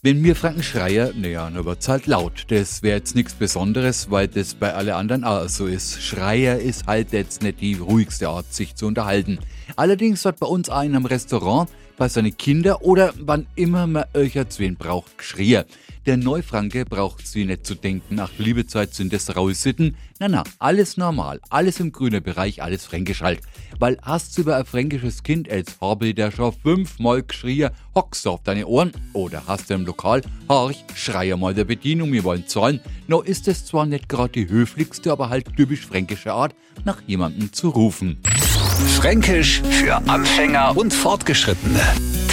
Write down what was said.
Wenn mir Franken Schreier, naja, dann wird's halt laut. Das wäre jetzt nichts Besonderes, weil das bei alle anderen auch so ist. Schreier ist halt jetzt nicht die ruhigste Art, sich zu unterhalten. Allerdings wird bei uns einen am Restaurant, bei seinen Kindern oder wann immer man euch wen braucht, geschrien. Der Neufranke braucht sie nicht zu denken, ach liebe Zeit sind das raue Sitten. Na na, alles normal, alles im grünen Bereich, alles fränkisch halt. Weil hast du über ein fränkisches Kind, als habe der schon fünfmal geschrien, hockst du auf deine Ohren oder hast du im Lokal, horch, schreie mal der Bedienung, wir wollen zahlen. No ist es zwar nicht gerade die höflichste, aber halt typisch fränkische Art, nach jemandem zu rufen. Fränkisch für Anfänger und Fortgeschrittene.